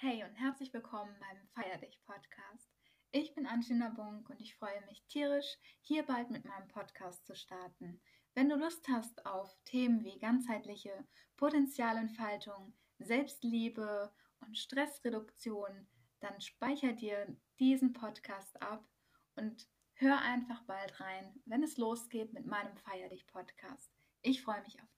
Hey und herzlich willkommen beim Feier dich Podcast. Ich bin Angelina Bunk und ich freue mich tierisch, hier bald mit meinem Podcast zu starten. Wenn du Lust hast auf Themen wie ganzheitliche Potenzialentfaltung, Selbstliebe und Stressreduktion, dann speicher dir diesen Podcast ab und hör einfach bald rein, wenn es losgeht mit meinem Feier dich Podcast. Ich freue mich auf dich.